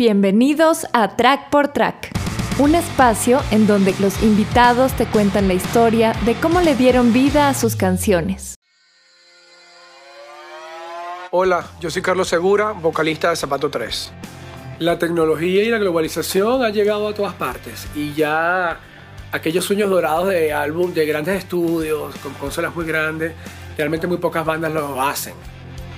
Bienvenidos a Track por Track, un espacio en donde los invitados te cuentan la historia de cómo le dieron vida a sus canciones. Hola, yo soy Carlos Segura, vocalista de Zapato 3. La tecnología y la globalización han llegado a todas partes y ya aquellos sueños dorados de álbum de grandes estudios, con consolas muy grandes, realmente muy pocas bandas lo hacen.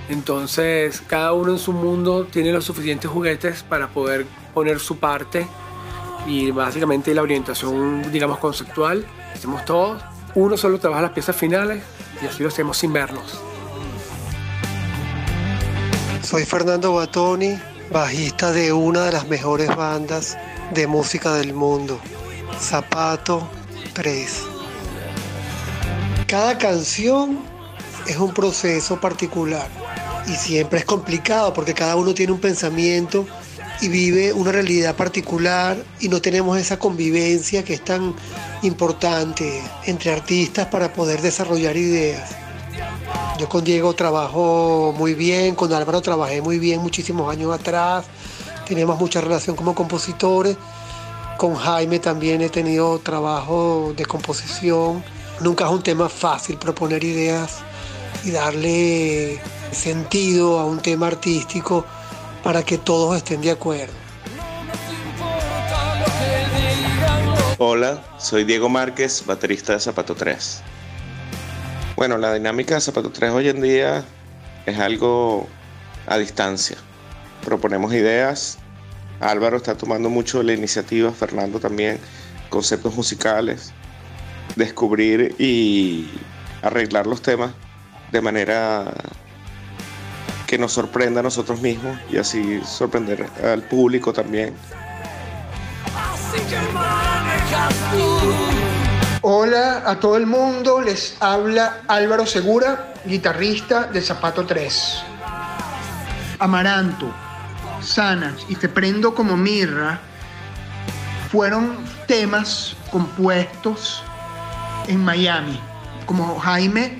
Entonces, cada uno en su mundo tiene los suficientes juguetes para poder poner su parte y básicamente la orientación, digamos, conceptual, hacemos todos. Uno solo trabaja las piezas finales y así lo hacemos sin vernos. Soy Fernando Batoni, bajista de una de las mejores bandas de música del mundo, Zapato 3. Cada canción es un proceso particular y siempre es complicado porque cada uno tiene un pensamiento y vive una realidad particular y no tenemos esa convivencia que es tan importante entre artistas para poder desarrollar ideas. Yo con Diego trabajo muy bien, con Álvaro trabajé muy bien muchísimos años atrás, tenemos mucha relación como compositores, con Jaime también he tenido trabajo de composición, nunca es un tema fácil proponer ideas y darle sentido a un tema artístico para que todos estén de acuerdo. Hola, soy Diego Márquez, baterista de Zapato 3. Bueno, la dinámica de Zapato 3 hoy en día es algo a distancia. Proponemos ideas. Álvaro está tomando mucho la iniciativa, Fernando también, conceptos musicales, descubrir y arreglar los temas de manera que nos sorprenda a nosotros mismos y así sorprender al público también. Hola a todo el mundo, les habla Álvaro Segura, guitarrista de Zapato 3. Amaranto, Sanas y Te Prendo como Mirra fueron temas compuestos en Miami. Como Jaime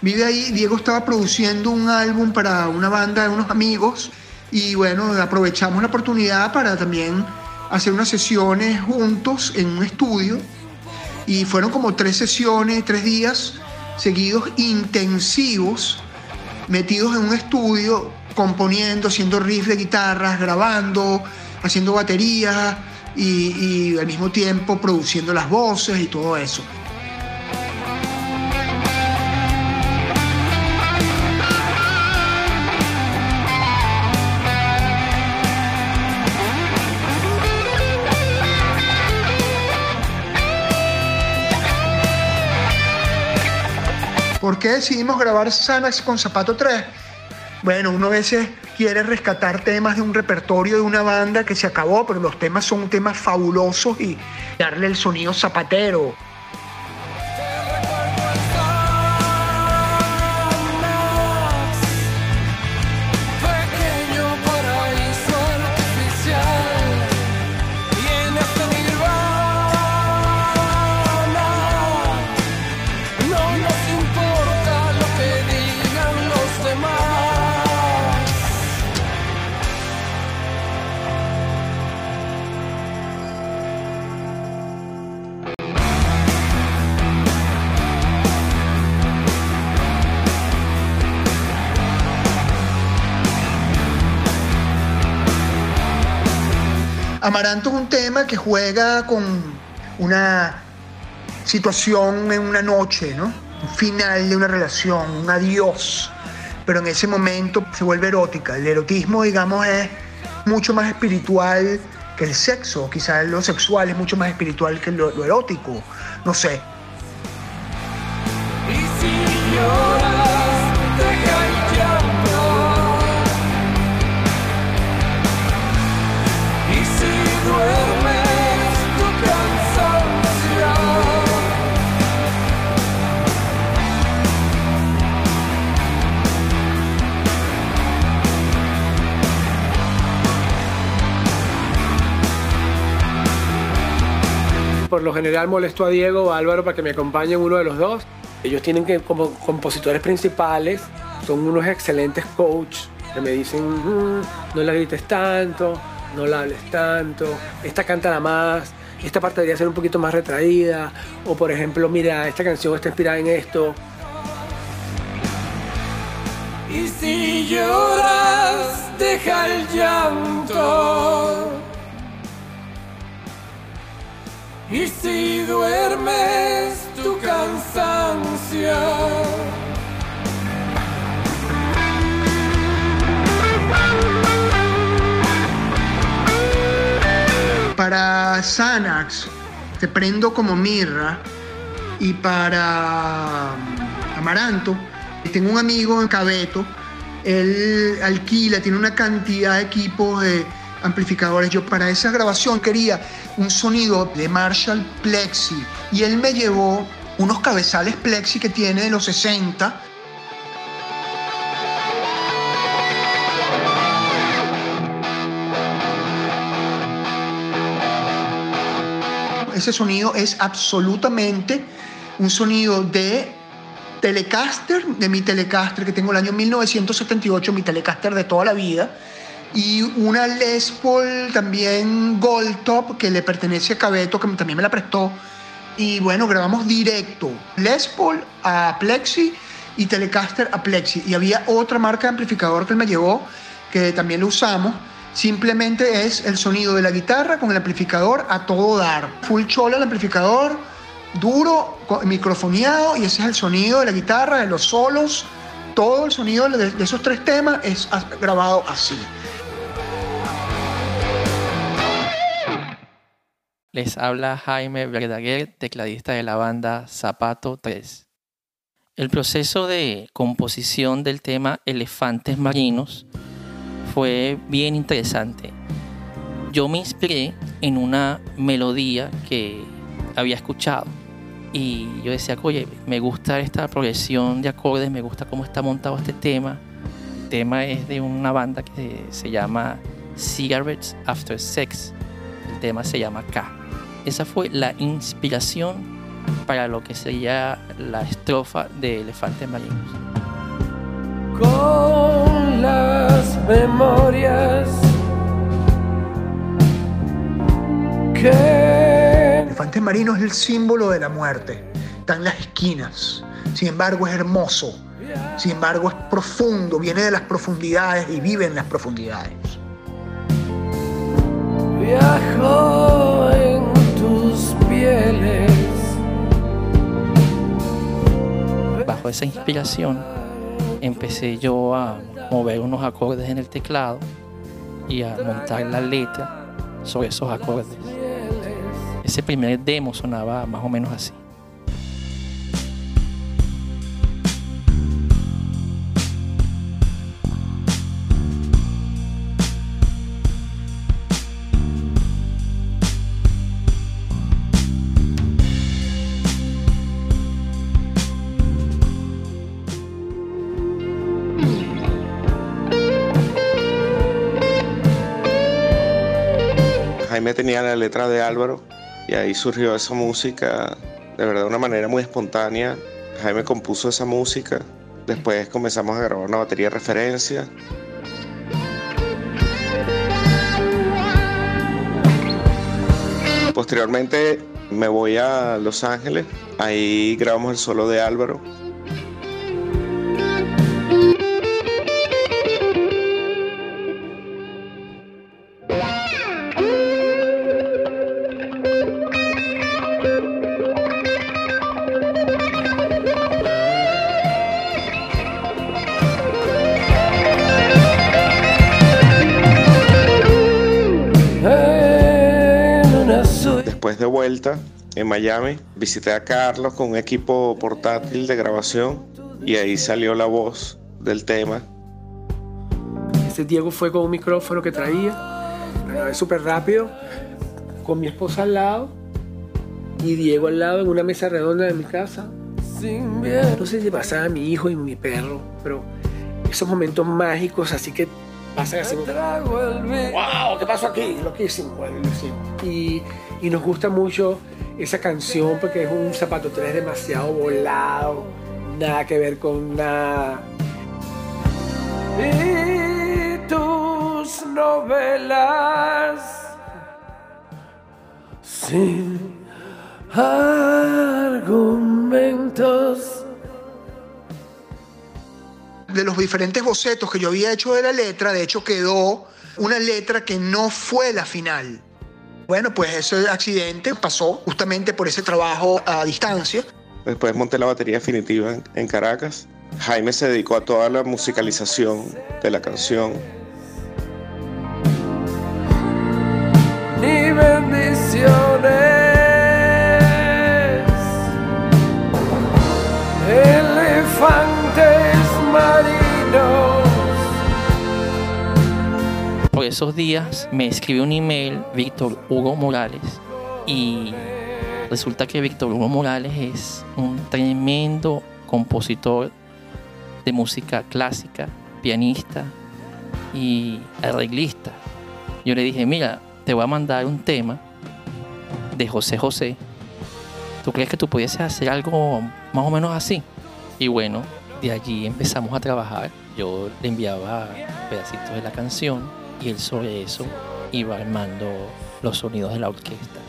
vive ahí. Diego estaba produciendo un álbum para una banda de unos amigos y bueno, aprovechamos la oportunidad para también hacer unas sesiones juntos en un estudio y fueron como tres sesiones, tres días seguidos intensivos, metidos en un estudio, componiendo, haciendo riffs de guitarras, grabando, haciendo baterías y, y al mismo tiempo produciendo las voces y todo eso. Decidimos grabar Sanas con Zapato 3? Bueno, uno a veces quiere rescatar temas de un repertorio de una banda que se acabó, pero los temas son temas fabulosos y darle el sonido zapatero. Amaranto es un tema que juega con una situación en una noche, ¿no? Un final de una relación, un adiós. Pero en ese momento se vuelve erótica. El erotismo, digamos, es mucho más espiritual que el sexo. Quizás lo sexual es mucho más espiritual que lo, lo erótico. No sé. Por lo general molesto a Diego o a Álvaro para que me acompañen uno de los dos. Ellos tienen que, como compositores principales, son unos excelentes coach que me dicen, "Mm, no la grites tanto, no la hables tanto, esta cántala más, esta parte debería ser un poquito más retraída, o por ejemplo, mira, esta canción está inspirada en esto. Y si lloras, deja el llanto. Y si duermes tu cansancio. Para Xanax, te prendo como mirra. Y para um, Amaranto, tengo un amigo en Cabeto. Él alquila, tiene una cantidad de equipos de amplificadores. Yo para esa grabación quería un sonido de Marshall Plexi. Y él me llevó unos cabezales Plexi que tiene de los 60 ese sonido es absolutamente un sonido de Telecaster, de mi Telecaster que tengo el año 1978, mi Telecaster de toda la vida, y una Les Paul también Gold Top que le pertenece a Cabeto, que también me la prestó. Y bueno, grabamos directo Les Paul a Plexi y Telecaster a Plexi. Y había otra marca de amplificador que él me llevó, que también lo usamos Simplemente es el sonido de la guitarra con el amplificador a todo dar. Full chola el amplificador, duro, microfoneado y ese es el sonido de la guitarra, de los solos. Todo el sonido de, esos tres temas es grabado así. Les habla Jaime Verdaguer, tecladista de la banda Zapato 3. El proceso de composición del tema Elefantes Marinos fue bien interesante. Yo me inspiré en una melodía que había escuchado y yo decía, oye, me gusta esta progresión de acordes, me gusta cómo está montado este tema. El tema es de una banda que se llama Cigarettes After Sex. El tema se llama K. Esa fue la inspiración para lo que sería la estrofa de Elefantes Marinos con las memorias que... El elefante marino es el símbolo de la muerte. Está en las esquinas. Sin embargo, es hermoso. Sin embargo, es profundo. Viene de las profundidades y vive en las profundidades. Viajo Bajo esa inspiración empecé yo a mover unos acordes en el teclado y a montar la letra sobre esos acordes. Ese primer demo sonaba más o menos así. Jaime tenía la letra de Álvaro y ahí surgió esa música de verdad una manera muy espontánea. Jaime compuso esa música, después comenzamos a grabar una batería de referencia. Posteriormente me voy a Los Ángeles, ahí grabamos el solo de Álvaro Miami, visité a Carlos con un equipo portátil de grabación y ahí salió la voz del tema. Ese Diego fue con un micrófono que traía, grabé súper rápido, con mi esposa al lado y Diego al lado en una mesa redonda de mi casa. No sé si pasaba a mi hijo y mi perro, pero esos momentos mágicos, así que pasan así. ¡Wow! ¿Qué pasó aquí? Loquísimo, Y y nos gusta mucho esa canción porque es un zapato 3 demasiado volado, nada que ver con nada. Y tus novelas sin argumentos. De los diferentes bocetos que yo había hecho de la letra, de hecho quedó una letra que no fue la final. Bueno, pues ese accidente pasó justamente por ese trabajo a distancia. Después monté la batería definitiva en, Caracas. Jaime se dedicó a toda la musicalización de la canción. Esos días me escribió un email Víctor Hugo Morales y resulta que Víctor Hugo Morales es un tremendo compositor de música clásica, pianista y arreglista. Yo le dije, mira, te voy a mandar un tema de José José. ¿Tú crees que tú pudiese hacer algo más o menos así? Y bueno, de allí empezamos a trabajar. Yo le enviaba pedacitos de la canción y él sobre eso iba armando los sonidos de la orquesta.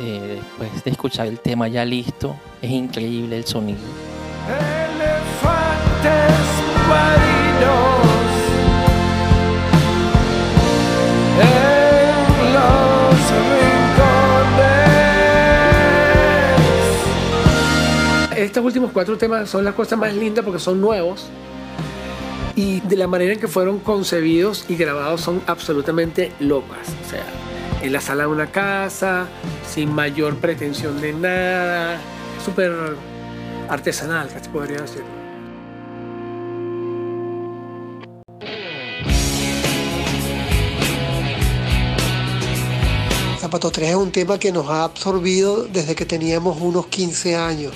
Eh, después de escuchar el tema ya listo, es increíble el sonido. Estos últimos cuatro temas son las cosas más lindas porque son nuevos y de la manera en que fueron concebidos y grabados son absolutamente locas. O sea, en la sala de una casa, sin mayor pretensión de nada, súper artesanal, casi podría decir. Zapato 3 es un tema que nos ha absorbido desde que teníamos unos 15 años.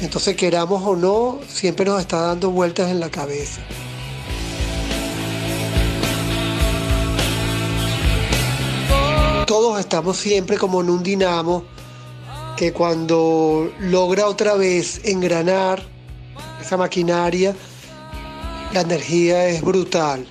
Entonces, queramos o no, siempre nos está dando vueltas en la cabeza. Todos estamos siempre como en un dinamo que cuando logra otra vez engranar esa maquinaria, la energía es brutal.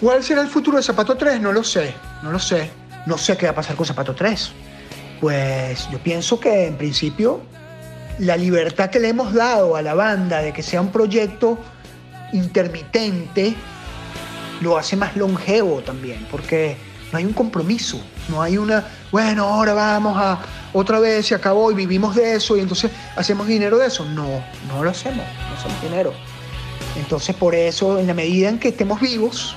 ¿Cuál será el futuro de Zapato 3? No lo sé, no lo sé. No sé qué va a pasar con Zapato 3. Pues yo pienso que en principio la libertad que le hemos dado a la banda de que sea un proyecto intermitente lo hace más longevo también, porque no hay un compromiso, no hay una, bueno, ahora vamos a otra vez, se acabó y vivimos de eso y entonces hacemos dinero de eso. No, no lo hacemos, no hacemos dinero. Entonces por eso, en la medida en que estemos vivos,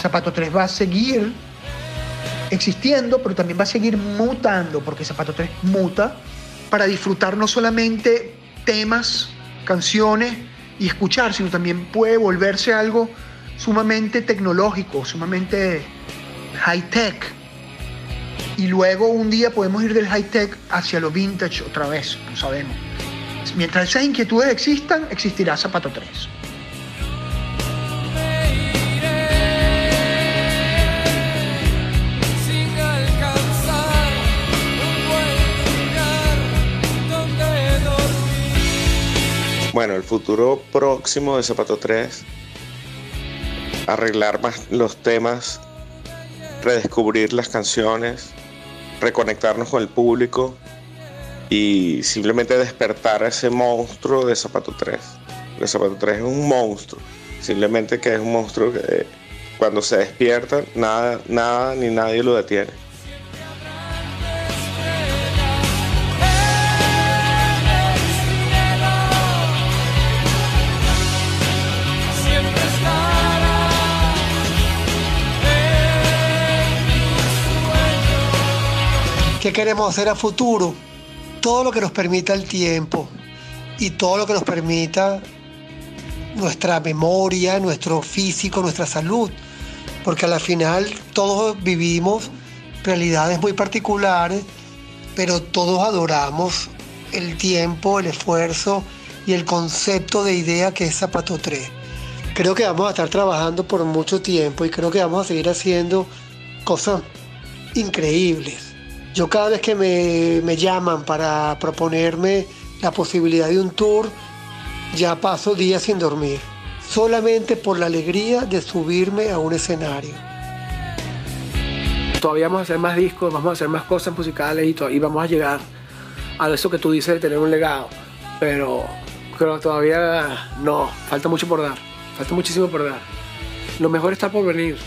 Zapato 3 va a seguir existiendo, pero también va a seguir mutando, porque Zapato 3 muta para disfrutar no solamente temas, canciones y escuchar, sino también puede volverse algo sumamente tecnológico, sumamente high-tech. Y luego un día podemos ir del high-tech hacia lo vintage otra vez, no sabemos. Mientras esas inquietudes existan, existirá Zapato 3. Bueno, el futuro próximo de Zapato 3, arreglar más los temas, redescubrir las canciones, reconectarnos con el público y simplemente despertar a ese monstruo de Zapato 3. El Zapato 3 es un monstruo, simplemente que es un monstruo que eh, cuando se despierta nada, nada ni nadie lo detiene. ¿Qué queremos hacer a futuro? Todo lo que nos permita el tiempo y todo lo que nos permita nuestra memoria, nuestro físico, nuestra salud. Porque a la final todos vivimos realidades muy particulares, pero todos adoramos el tiempo, el esfuerzo y el concepto de idea que es Zapato 3. creo que vamos a estar trabajando por mucho tiempo y creo que vamos a seguir haciendo cosas increíbles. Yo cada vez que me, me llaman para proponerme la posibilidad de un tour, ya paso días sin dormir, solamente por la alegría de subirme a un escenario. Todavía vamos a hacer más discos, vamos a hacer más cosas musicales y, y vamos a llegar a eso que tú dices de tener un legado. Pero, pero todavía no, falta mucho por dar, falta muchísimo por dar. Lo mejor está por venir.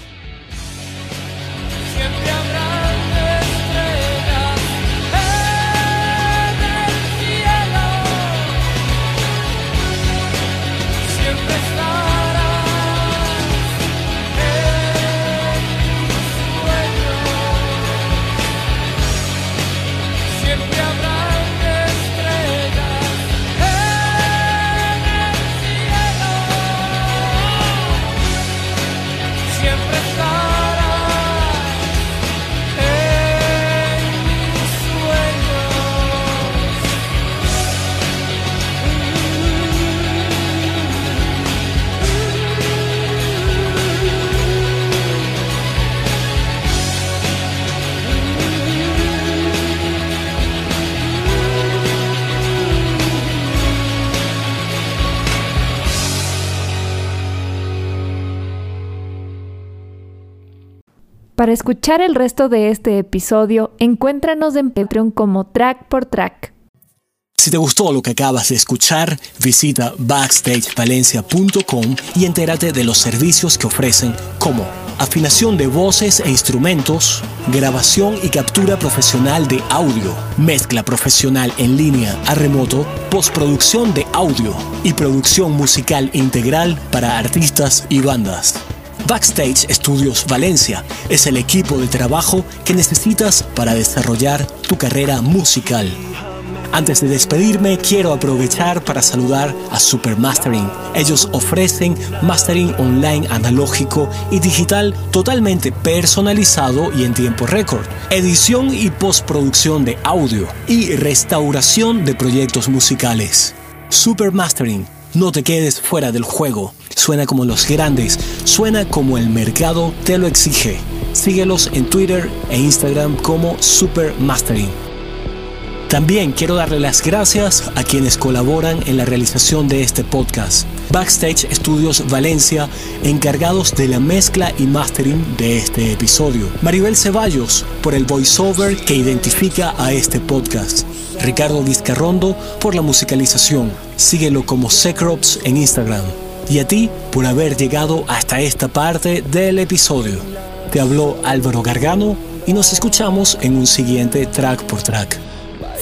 Para escuchar el resto de este episodio, encuéntranos en Patreon como Track por Track. Si te gustó lo que acabas de escuchar, visita backstagevalencia.com y entérate de los servicios que ofrecen como afinación de voces e instrumentos, grabación y captura profesional de audio, mezcla profesional en línea a remoto, postproducción de audio y producción musical integral para artistas y bandas. Backstage Studios Valencia es el equipo de trabajo que necesitas para desarrollar tu carrera musical. Antes de despedirme, quiero aprovechar para saludar a Super Mastering. Ellos ofrecen mastering online analógico y digital totalmente personalizado y en tiempo récord, edición y postproducción de audio y restauración de proyectos musicales. Super Mastering, no te quedes fuera del juego. Suena como los grandes, suena como el mercado te lo exige. Síguelos en Twitter e Instagram como Super Mastering. También quiero darle las gracias a quienes colaboran en la realización de este podcast. Backstage Studios Valencia, encargados de la mezcla y mastering de este episodio. Maribel Ceballos, por el voiceover que identifica a este podcast. Ricardo Vizcarrondo, por la musicalización. Síguelo como Secrops en Instagram. Y a ti por haber llegado hasta esta parte del episodio. Te habló Álvaro Gargano y nos escuchamos en un siguiente track por track.